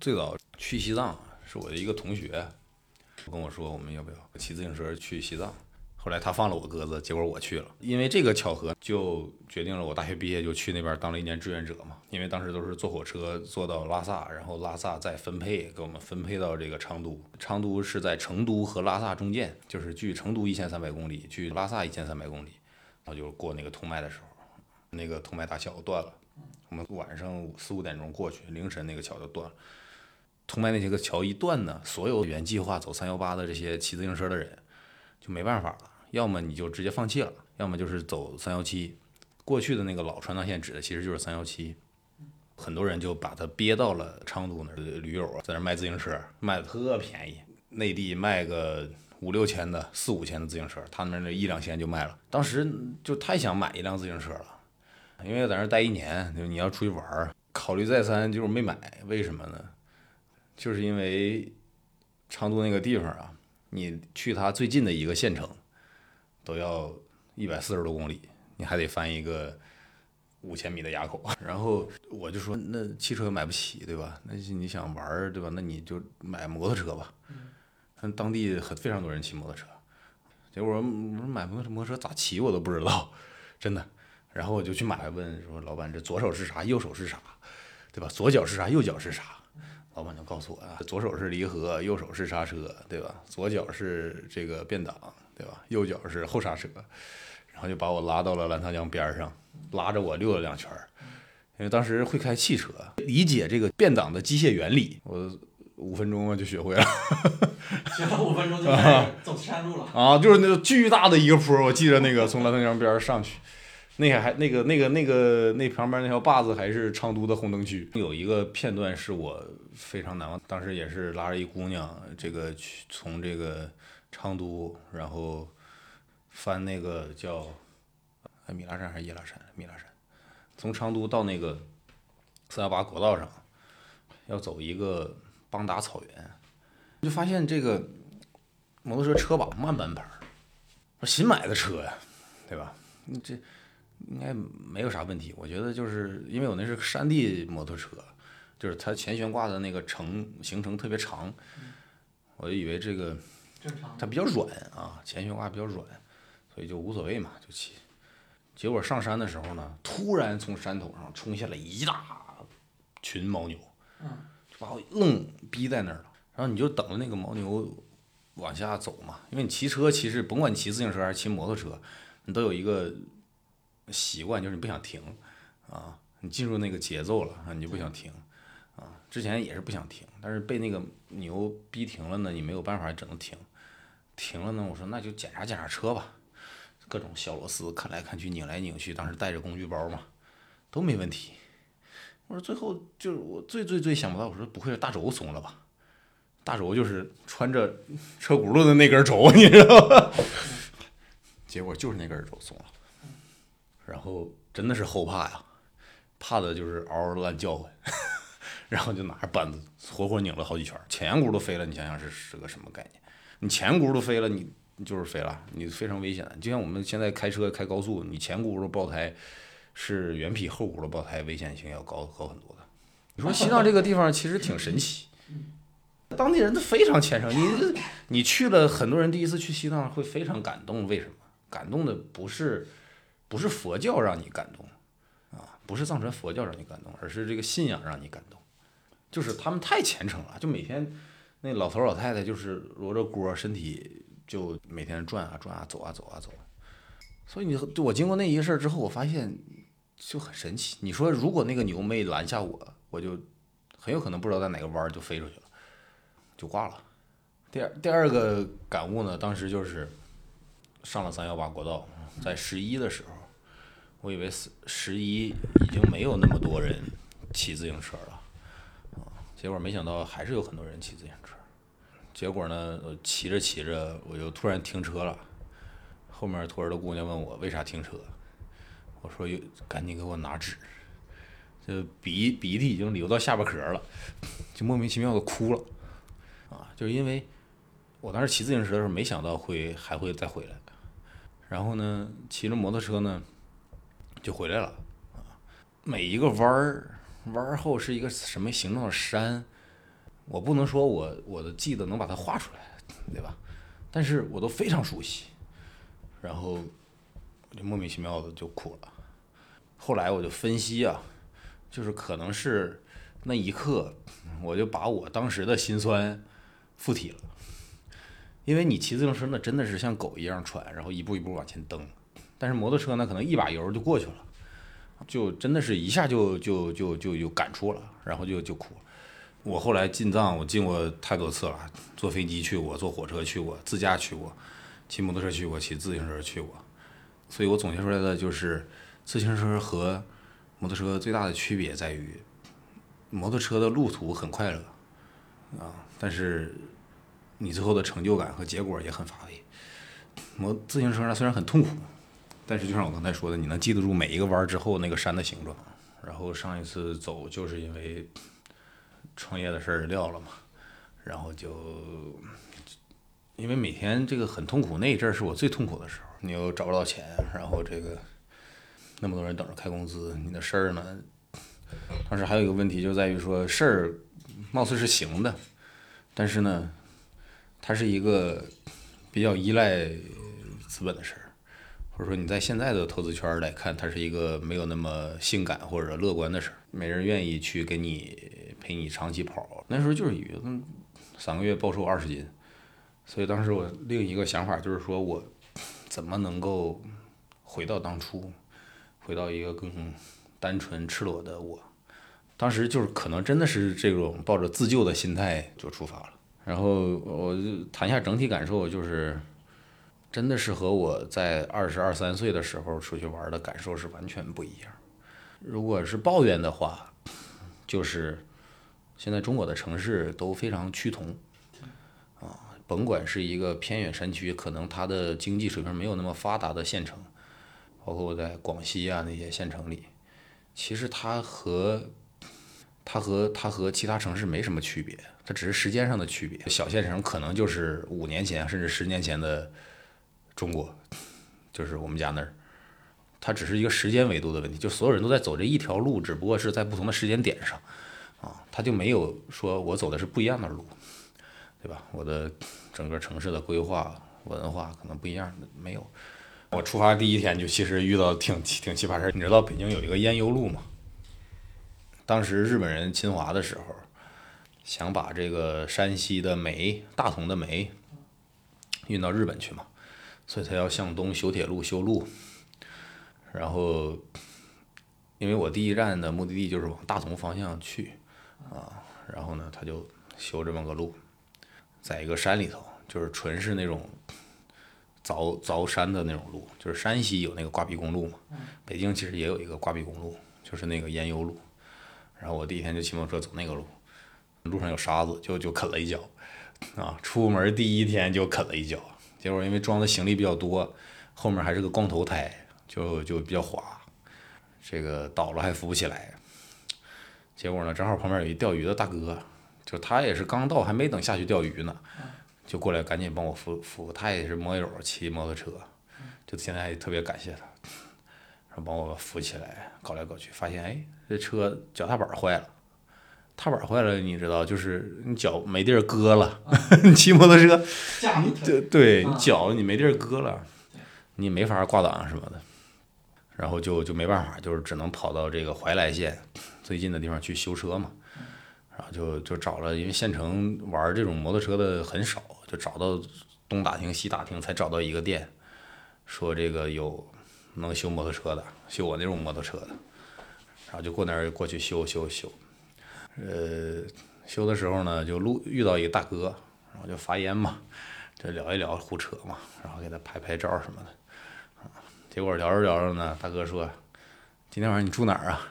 最早去西藏是我的一个同学跟我说，我们要不要骑自行车去西藏？后来他放了我鸽子，结果我去了。因为这个巧合，就决定了我大学毕业就去那边当了一年志愿者嘛。因为当时都是坐火车坐到拉萨，然后拉萨再分配给我们分配到这个昌都。昌都是在成都和拉萨中间，就是距成都一千三百公里，距拉萨一千三百公里。然后就过那个通麦的时候，那个通麦大桥断了。我们晚上四五点钟过去，凌晨那个桥就断了。通麦那些个桥一断呢，所有原计划走三幺八的这些骑自行车的人就没办法了。要么你就直接放弃了，要么就是走三幺七。过去的那个老川藏线指的其实就是三幺七，很多人就把它憋到了昌都那儿。驴友啊，在那卖自行车，卖的特便宜，内地卖个五六千的、四五千的自行车，他们那一两千就卖了。当时就太想买一辆自行车了，因为在那待一年，就你要出去玩，考虑再三，就是没买。为什么呢？就是因为昌都那个地方啊，你去它最近的一个县城都要一百四十多公里，你还得翻一个五千米的垭口。然后我就说，那汽车买不起，对吧？那你想玩儿，对吧？那你就买摩托车吧。嗯，当地很非常多人骑摩托车。结果我说买摩托摩托车咋骑我都不知道，真的。然后我就去买，问说老板这左手是啥，右手是啥，对吧？左脚是啥，右脚是啥？老板就告诉我啊，左手是离合，右手是刹车，对吧？左脚是这个变挡，对吧？右脚是后刹车，然后就把我拉到了澜沧江边上，拉着我溜了两圈儿。因为当时会开汽车，理解这个变挡的机械原理，我五分钟啊就学会了。学了五分钟就走山路了。啊，就是那个巨大的一个坡，我记得那个从澜沧江边上去，那个还那个那个那个那旁边那条坝子还是昌都的红灯区。有一个片段是我非常难忘，当时也是拉着一姑娘，这个去从这个昌都，然后翻那个叫哎米拉山还是叶拉山？米拉山，从昌都到那个四幺八国道上，要走一个邦达草原，就发现这个摩托车车把慢半拍儿，我新买的车呀，对吧？你这应该没有啥问题。我觉得就是因为我那是山地摩托车，就是它前悬挂的那个程行程特别长，我就以为这个正常。它比较软啊，前悬挂比较软，所以就无所谓嘛，就骑。结果上山的时候呢，突然从山头上冲下来一大群牦牛，嗯，就把我愣逼在那儿了。然后你就等着那个牦牛往下走嘛，因为你骑车其实甭管你骑自行车还是骑摩托车，你都有一个习惯，就是你不想停啊，你进入那个节奏了啊，你就不想停啊。之前也是不想停，但是被那个牛逼停了呢，你没有办法只能停。停了呢，我说那就检查检查车吧，各种小螺丝看来看去拧来拧去，当时带着工具包嘛，都没问题。我说最后就是我最最最想不到，我说不会是大轴松了吧？大轴就是穿着 车轱辘的那根轴，你知道吧？结果就是那根轴松了，然后真的是后怕呀，怕的就是嗷嗷乱叫唤，然后就拿着扳子活活拧了好几圈，前轱辘都飞了，你想想是是个什么概念？你前轱辘飞了，你你就是飞了，你非常危险的。就像我们现在开车开高速，你前轱辘爆胎是远比后轱辘爆胎危险性要高高很多的。你说西藏这个地方其实挺神奇，当地人都非常虔诚。你你去了，很多人第一次去西藏会非常感动，为什么？感动的不是不是佛教让你感动啊，不是藏传佛教让你感动，而是这个信仰让你感动。就是他们太虔诚了，就每天那老头老太太就是摞着锅，身体就每天转啊转啊，走啊走啊走。所以你就我经过那一个事儿之后，我发现就很神奇。你说如果那个牛没拦下我，我就很有可能不知道在哪个弯就飞出去了，就挂了。第二第二个感悟呢，当时就是上了三幺八国道，在十一的时候，我以为十十一已经没有那么多人骑自行车了，啊，结果没想到还是有很多人骑自行车。结果呢，我骑着骑着，我就突然停车了。后面托儿的姑娘问我为啥停车，我说有赶紧给我拿纸，这鼻鼻涕已经流到下巴壳了，就莫名其妙的哭了，啊，就是因为我当时骑自行车的时候没想到会还会再回来，然后呢，骑着摩托车呢就回来了，啊，每一个弯儿弯儿后是一个什么形状的山，我不能说我我的记得能把它画出来，对吧？但是我都非常熟悉，然后就莫名其妙的就哭了。后来我就分析啊，就是可能是那一刻，我就把我当时的心酸附体了。因为你骑自行车那真的是像狗一样喘，然后一步一步往前蹬，但是摩托车呢，可能一把油就过去了，就真的是一下就就就就有感触了，然后就就哭。我后来进藏，我进过太多次了，坐飞机去过，坐火车去过，自驾去过，骑摩托车去过，骑自行车去过，所以我总结出来的就是，自行车和摩托车最大的区别在于，摩托车的路途很快乐，啊，但是你最后的成就感和结果也很乏味。摩自行车呢虽然很痛苦，但是就像我刚才说的，你能记得住每一个弯之后那个山的形状。然后上一次走就是因为创业的事儿撂了嘛，然后就因为每天这个很痛苦，那一阵儿是我最痛苦的时候，你又找不到钱，然后这个那么多人等着开工资，你的事儿呢，当时还有一个问题就在于说事儿貌似是行的，但是呢，它是一个比较依赖资本的事儿，或者说你在现在的投资圈来看，它是一个没有那么性感或者乐观的事儿，没人愿意去给你陪你长期跑。那时候就是以为嗯三个月暴瘦二十斤，所以当时我另一个想法就是说我怎么能够回到当初，回到一个更单纯赤裸的我。当时就是可能真的是这种抱着自救的心态就出发了。然后我就谈一下整体感受，就是真的是和我在二十二三岁的时候出去玩的感受是完全不一样。如果是抱怨的话，就是现在中国的城市都非常趋同，啊，甭管是一个偏远山区，可能它的经济水平没有那么发达的县城，包括我在广西啊那些县城里，其实它和它和它和其他城市没什么区别，它只是时间上的区别。小县城可能就是五年前甚至十年前的中国，就是我们家那儿，它只是一个时间维度的问题，就所有人都在走这一条路，只不过是在不同的时间点上，啊，它就没有说我走的是不一样的路，对吧？我的整个城市的规划文化可能不一样，没有。我出发第一天就其实遇到挺挺奇葩事儿，你知道北京有一个烟油路吗？当时日本人侵华的时候，想把这个山西的煤、大同的煤运到日本去嘛，所以他要向东修铁路、修路。然后，因为我第一站的目的地就是往大同方向去啊，然后呢，他就修这么个路，在一个山里头，就是纯是那种凿凿山的那种路，就是山西有那个挂壁公路嘛，北京其实也有一个挂壁公路，就是那个烟油路。然后我第一天就骑摩托车走那个路，路上有沙子，就就啃了一脚，啊，出门第一天就啃了一脚，结果因为装的行李比较多，后面还是个光头胎，就就比较滑，这个倒了还扶不起来。结果呢，正好旁边有一钓鱼的大哥，就他也是刚到，还没等下去钓鱼呢，就过来赶紧帮我扶扶，他也是摩友骑摩托车，就现在也特别感谢他。然后帮我扶起来，搞来搞去，发现哎，这车脚踏板坏了。踏板坏了，你知道，就是你脚没地儿搁了。你 骑摩托车，对对，你啊脚你没地儿搁了，你没法挂档什么的。然后就就没办法，就是只能跑到这个怀来县最近的地方去修车嘛。然后就就找了，因为县城玩这种摩托车的很少，就找到东打听西打听，才找到一个店，说这个有能修摩托车的，修我那种摩托车的，然后就过那儿过去修修修，呃，修的时候呢，就路遇到一个大哥，然后就发烟嘛，就聊一聊胡扯嘛，然后给他拍拍照什么的，结果聊着聊着呢，大哥说，今天晚上你住哪儿啊？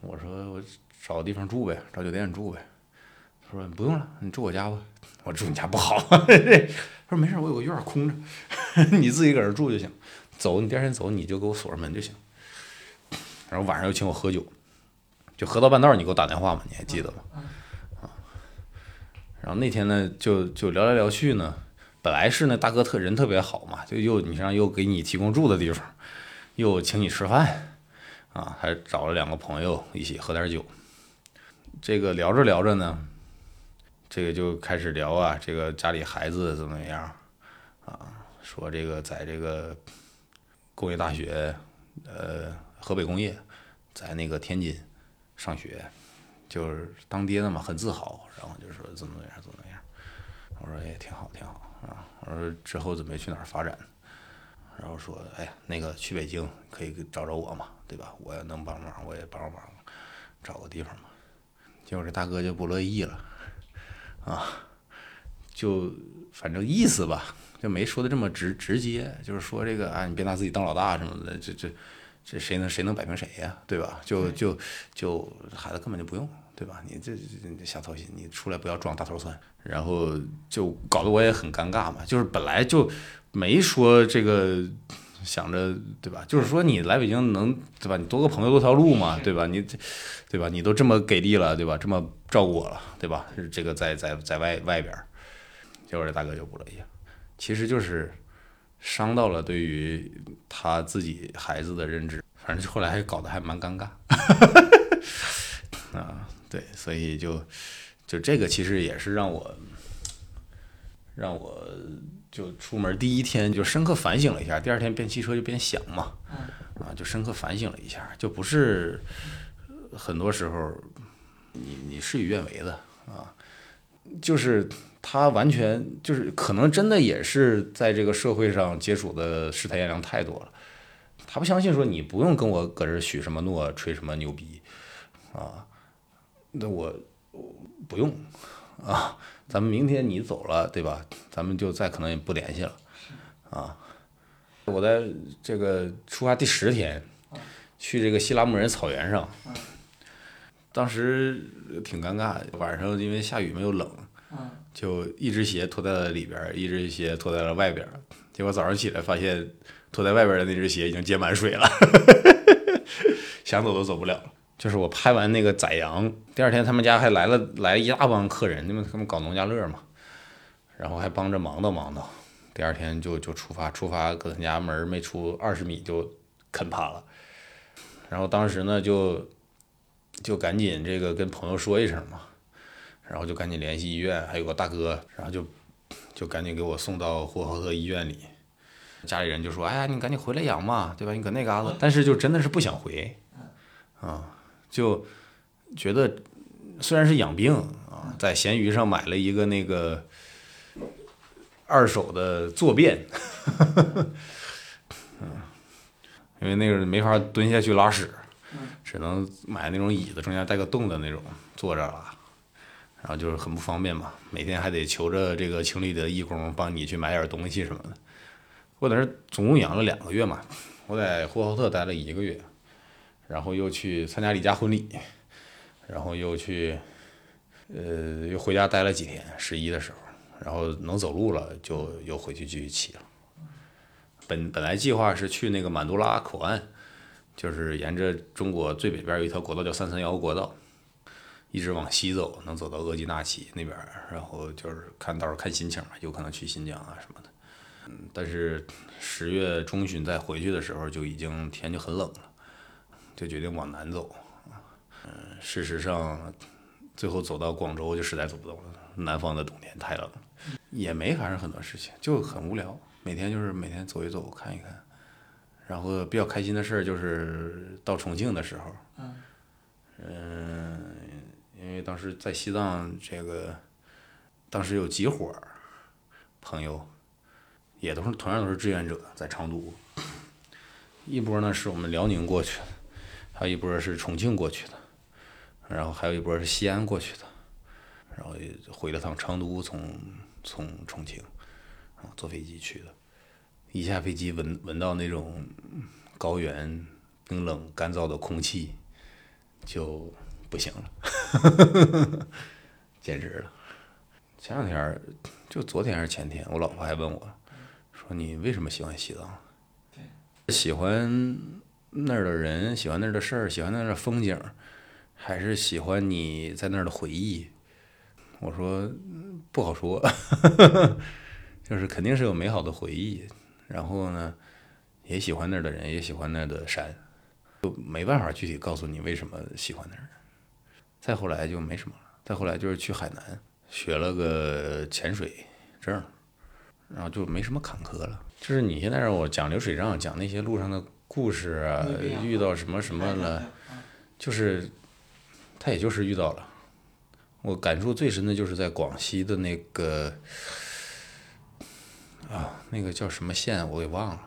我说我找个地方住呗，找酒店住呗。他说不用了，你住我家吧。我住你家不好，他说没事，我有个院空着，你自己搁这住就行。走，你第二天走你就给我锁上门就行。然后晚上又请我喝酒，就喝到半道儿你给我打电话嘛，你还记得吗？啊，然后那天呢就就聊来聊去呢，本来是那大哥特人特别好嘛，就又你像又给你提供住的地方，又请你吃饭，啊，还找了两个朋友一起喝点酒。这个聊着聊着呢，这个就开始聊啊，这个家里孩子怎么样啊？说这个在这个工业大学，呃，河北工业，在那个天津上学，就是当爹的嘛，很自豪，然后就说怎么怎么样，怎么怎么样。我说也挺好，挺好啊。我说之后准备去哪儿发展？然后说，哎，那个去北京可以找找我嘛，对吧？我要能帮忙，我也帮帮忙，找个地方嘛。结果这大哥就不乐意了，啊，就反正意思吧，就没说的这么直直接，就是说这个啊，你别拿自己当老大什么的，这这这谁能谁能摆平谁呀，对吧？就就就孩子根本就不用，对吧？你这这这瞎操心，你出来不要装大头蒜，然后就搞得我也很尴尬嘛，就是本来就。没说这个想着对吧？就是说你来北京能对吧？你多个朋友多条路嘛，对吧？你这对吧？你都这么给力了，对吧？这么照顾我了，对吧？这个在在在外外边，结果这大哥就不乐意了，其实就是伤到了对于他自己孩子的认知，反正后来还搞得还蛮尴尬。啊，对，所以就就这个其实也是让我让我。就出门第一天就深刻反省了一下，第二天变汽车就变想嘛，啊，就深刻反省了一下，就不是很多时候你你事与愿违的啊，就是他完全就是可能真的也是在这个社会上接触的世态炎凉太多了，他不相信说你不用跟我搁这许什么诺吹什么牛逼啊，那我不用啊。咱们明天你走了，对吧？咱们就再可能也不联系了，啊！我在这个出发第十天，去这个希拉木人草原上，当时挺尴尬，晚上因为下雨没有冷，就一只鞋脱在了里边，一只鞋脱在了外边，结果早上起来发现脱在外边的那只鞋已经接满水了，想走都走不了了。就是我拍完那个宰羊，第二天他们家还来了来一大帮客人，因为他们搞农家乐嘛，然后还帮着忙叨忙叨。第二天就就出发，出发搁他家门没出二十米就啃趴了，然后当时呢就就赶紧这个跟朋友说一声嘛，然后就赶紧联系医院，还有个大哥，然后就就赶紧给我送到呼和浩特医院里。家里人就说：“哎呀，你赶紧回来养嘛，对吧？你搁那嘎子。”但是就真的是不想回，啊。就觉得虽然是养病啊，在闲鱼上买了一个那个二手的坐便，嗯，因为那个没法蹲下去拉屎，只能买那种椅子，中间带个洞的那种坐着拉，然后就是很不方便嘛，每天还得求着这个情侣的义工帮你去买点东西什么的。我在那总共养了两个月嘛，我在呼和浩特待了一个月。然后又去参加李家婚礼，然后又去，呃，又回家待了几天。十一的时候，然后能走路了，就又回去继续骑了。本本来计划是去那个满都拉口岸，就是沿着中国最北边有一条国道叫三三幺国道，一直往西走，能走到额济纳旗那边，然后就是看到时候看心情嘛，有可能去新疆啊什么的。嗯，但是十月中旬再回去的时候，就已经天就很冷了。就决定往南走，嗯，事实上，最后走到广州就实在走不动了。南方的冬天太冷了，也没发生很多事情，就很无聊。每天就是每天走一走，看一看。然后比较开心的事儿就是到重庆的时候，嗯，因为当时在西藏，这个当时有几伙朋友，也都是同样都是志愿者，在成都。一波呢是我们辽宁过去的。还有一波是重庆过去的，然后还有一波是西安过去的，然后回了趟成都，从从重庆，然后，坐飞机去的。一下飞机闻闻到那种高原冰冷干燥的空气，就不行了，简直了。前两天就昨天还是前天，我老婆还问我，说你为什么喜欢西藏？喜欢。那儿的人喜欢那儿的事儿，喜欢那儿的风景，还是喜欢你在那儿的回忆？我说不好说，就是肯定是有美好的回忆。然后呢，也喜欢那儿的人，也喜欢那儿的山，就没办法具体告诉你为什么喜欢那儿。再后来就没什么了。再后来就是去海南，学了个潜水证，然后就没什么坎坷了。就是你现在让我讲流水账，讲那些路上的故事啊遇到什么什么了，啊就是他也就是遇到了。我感触最深的就是在广西的那个啊，那个叫什么县我给忘了，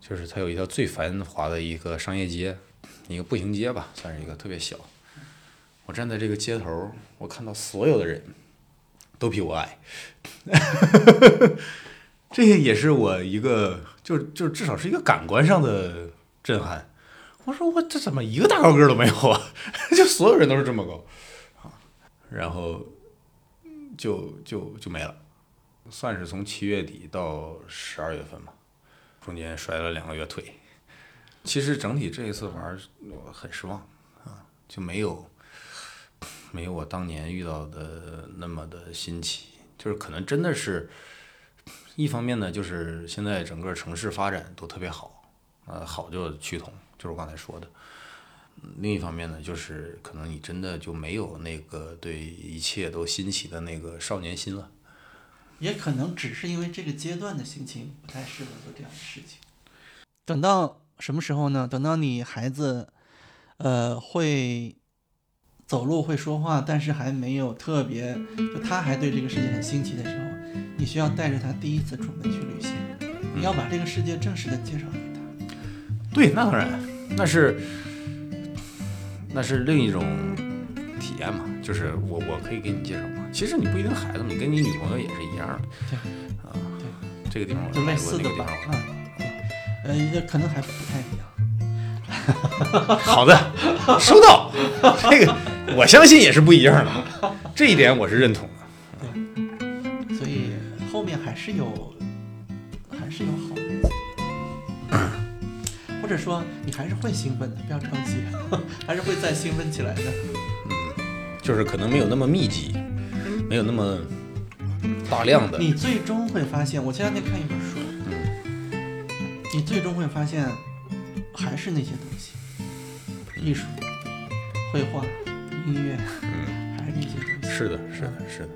就是它有一条最繁华的一个商业街，一个步行街吧，算是一个特别小。我站在这个街头，我看到所有的人都比我矮，这些也是我一个，就就至少是一个感官上的震撼。我说我这怎么一个大高个都没有啊？就所有人都是这么高啊，然后就就就没了，算是从七月底到十二月份吧，中间摔了两个月腿。其实整体这一次玩儿我很失望啊，就没有没有我当年遇到的那么的新奇，就是可能真的是，一方面呢，就是现在整个城市发展都特别好，呃，好就趋同，就是我刚才说的。嗯另一方面呢，就是可能你真的就没有那个对一切都新奇的那个少年心了。也可能只是因为这个阶段的心情不太适合做这样的事情。等到什么时候呢？等到你孩子，呃，会走路会说话，但是还没有特别，就他还对这个世界很新奇的时候，你需要带着他第一次出门去旅行，你要把这个世界正式的介绍给他。对，那当然，那是那是另一种体验嘛，就是我我可以给你介绍嘛。其实你不一定孩子嘛，你跟你女朋友也是一样的。对啊，对这个地方我就类，似的吧那个地方，我啊，对，呃，也可能还不太一样。好的，收到。这个 我相信也是不一样的，这一点我是认同的。对所以后面还是有，还是有好日子，或者说你还是会兴奋的，不要着急，还是会再兴奋起来的。就是可能没有那么密集，没有那么大量的。你最终会发现，我前两天看一本书，你最终会发现还是那些东西，艺术、绘画、音乐，嗯，还是那些东西。是的，是的，是的。